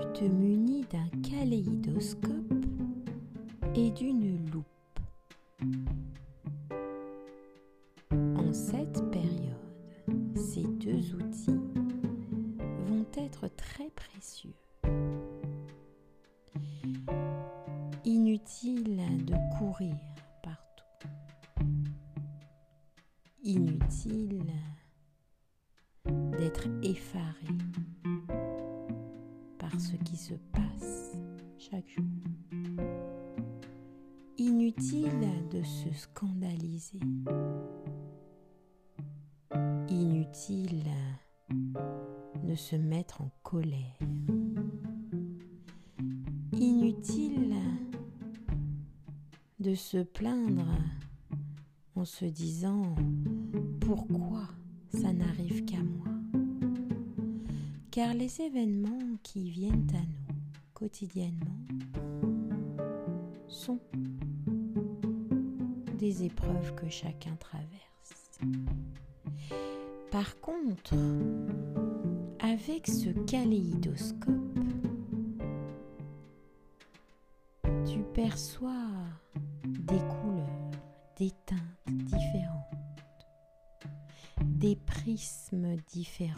tu te munis d'un kaléidoscope et d'une loupe. En cette période, ces deux outils vont être très précieux. Inutile de courir partout. Inutile d'être effaré ce qui se passe chaque jour. Inutile de se scandaliser. Inutile de se mettre en colère. Inutile de se plaindre en se disant pourquoi Car les événements qui viennent à nous quotidiennement sont des épreuves que chacun traverse. Par contre, avec ce kaléidoscope, tu perçois des couleurs, des teintes différentes, des prismes différents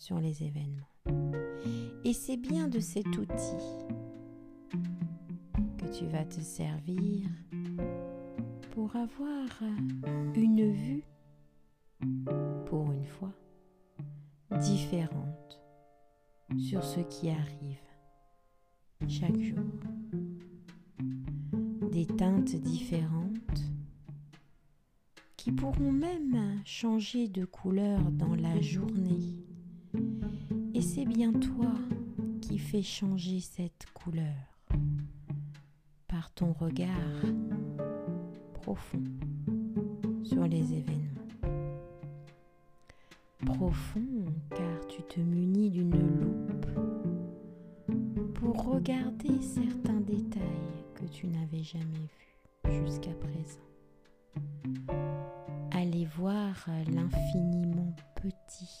sur les événements. Et c'est bien de cet outil que tu vas te servir pour avoir une vue, pour une fois, différente sur ce qui arrive chaque jour. Des teintes différentes qui pourront même changer de couleur dans la journée et c'est bien toi qui fais changer cette couleur par ton regard profond sur les événements. Profond car tu te munis d'une loupe pour regarder certains détails que tu n'avais jamais vus jusqu'à présent. Aller voir l'infiniment petit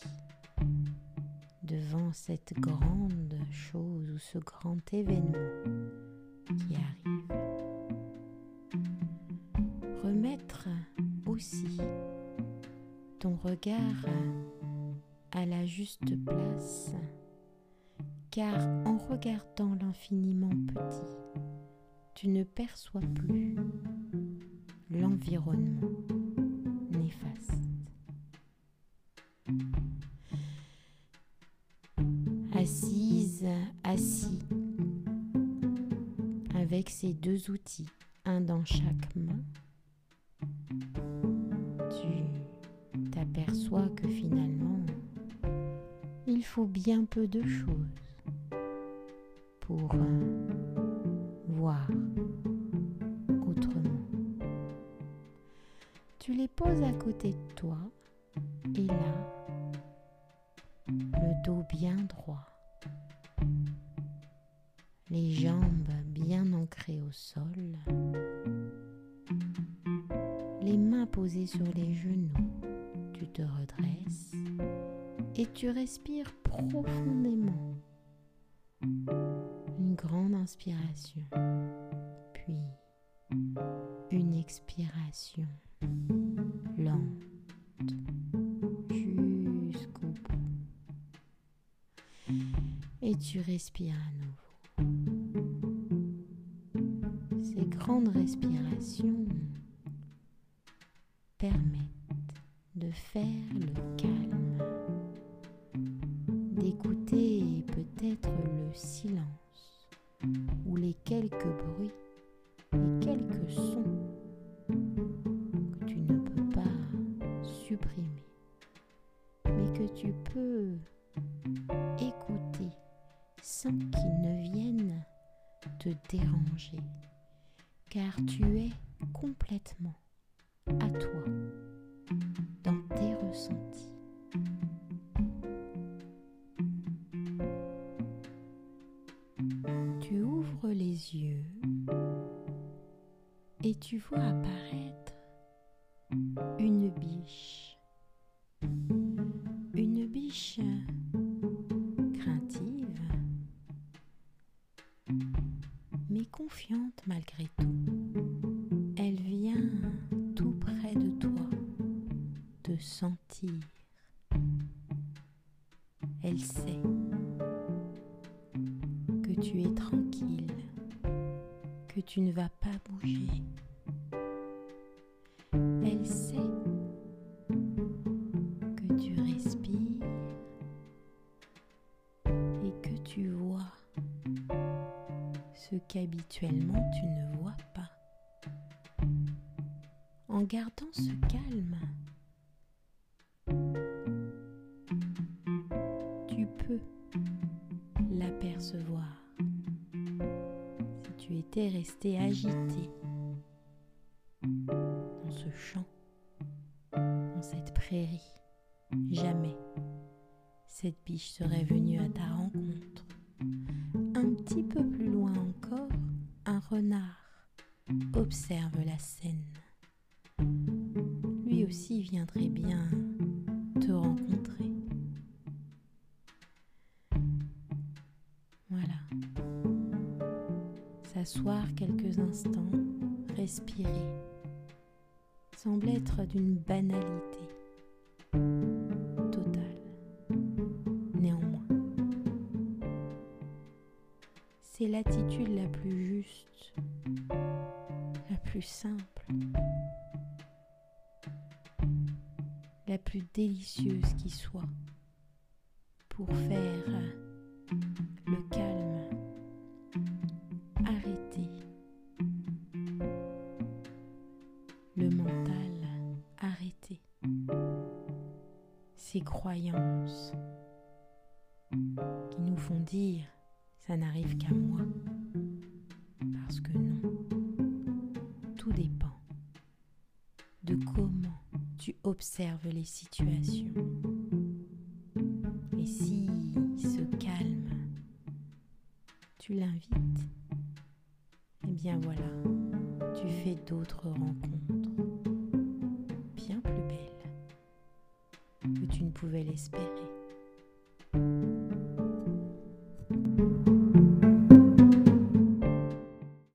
devant cette grande chose ou ce grand événement qui arrive. Remettre aussi ton regard à la juste place, car en regardant l'infiniment petit, tu ne perçois plus l'environnement avec ces deux outils, un dans chaque main, tu t'aperçois que finalement, il faut bien peu de choses pour euh, voir autrement. Tu les poses à côté de toi et là, le dos bien droit, les jambes bien ancrées au sol, les mains posées sur les genoux, tu te redresses et tu respires profondément. Une grande inspiration, puis une expiration lente et tu respires grandes respirations permettent de faire le calme, d'écouter peut-être le silence ou les quelques bruits, les quelques sons que tu ne peux pas supprimer, mais que tu peux écouter sans qu'ils ne viennent te déranger, car tu es complètement à toi, dans tes ressentis. Tu ouvres les yeux et tu vois apparaître une biche. Une biche craintive, mais confiante malgré tout. Ressentir. Elle sait que tu es tranquille, que tu ne vas pas bouger. Elle sait que tu respires et que tu vois ce qu'habituellement tu ne vois pas. En gardant ce calme, Étais resté agité dans ce champ, dans cette prairie, jamais cette biche serait venue à ta rencontre. Un petit peu plus loin encore, un renard observe la scène. Lui aussi viendrait bien te rencontrer. S'asseoir quelques instants, respirer, semble être d'une banalité totale. Néanmoins, c'est l'attitude la plus juste, la plus simple, la plus délicieuse qui soit pour faire ces croyances qui nous font dire ça n'arrive qu'à moi. Parce que non, tout dépend de comment tu observes les situations. Et si ce calme, tu l'invites, eh bien voilà, tu fais d'autres rencontres pouvais l'espérer.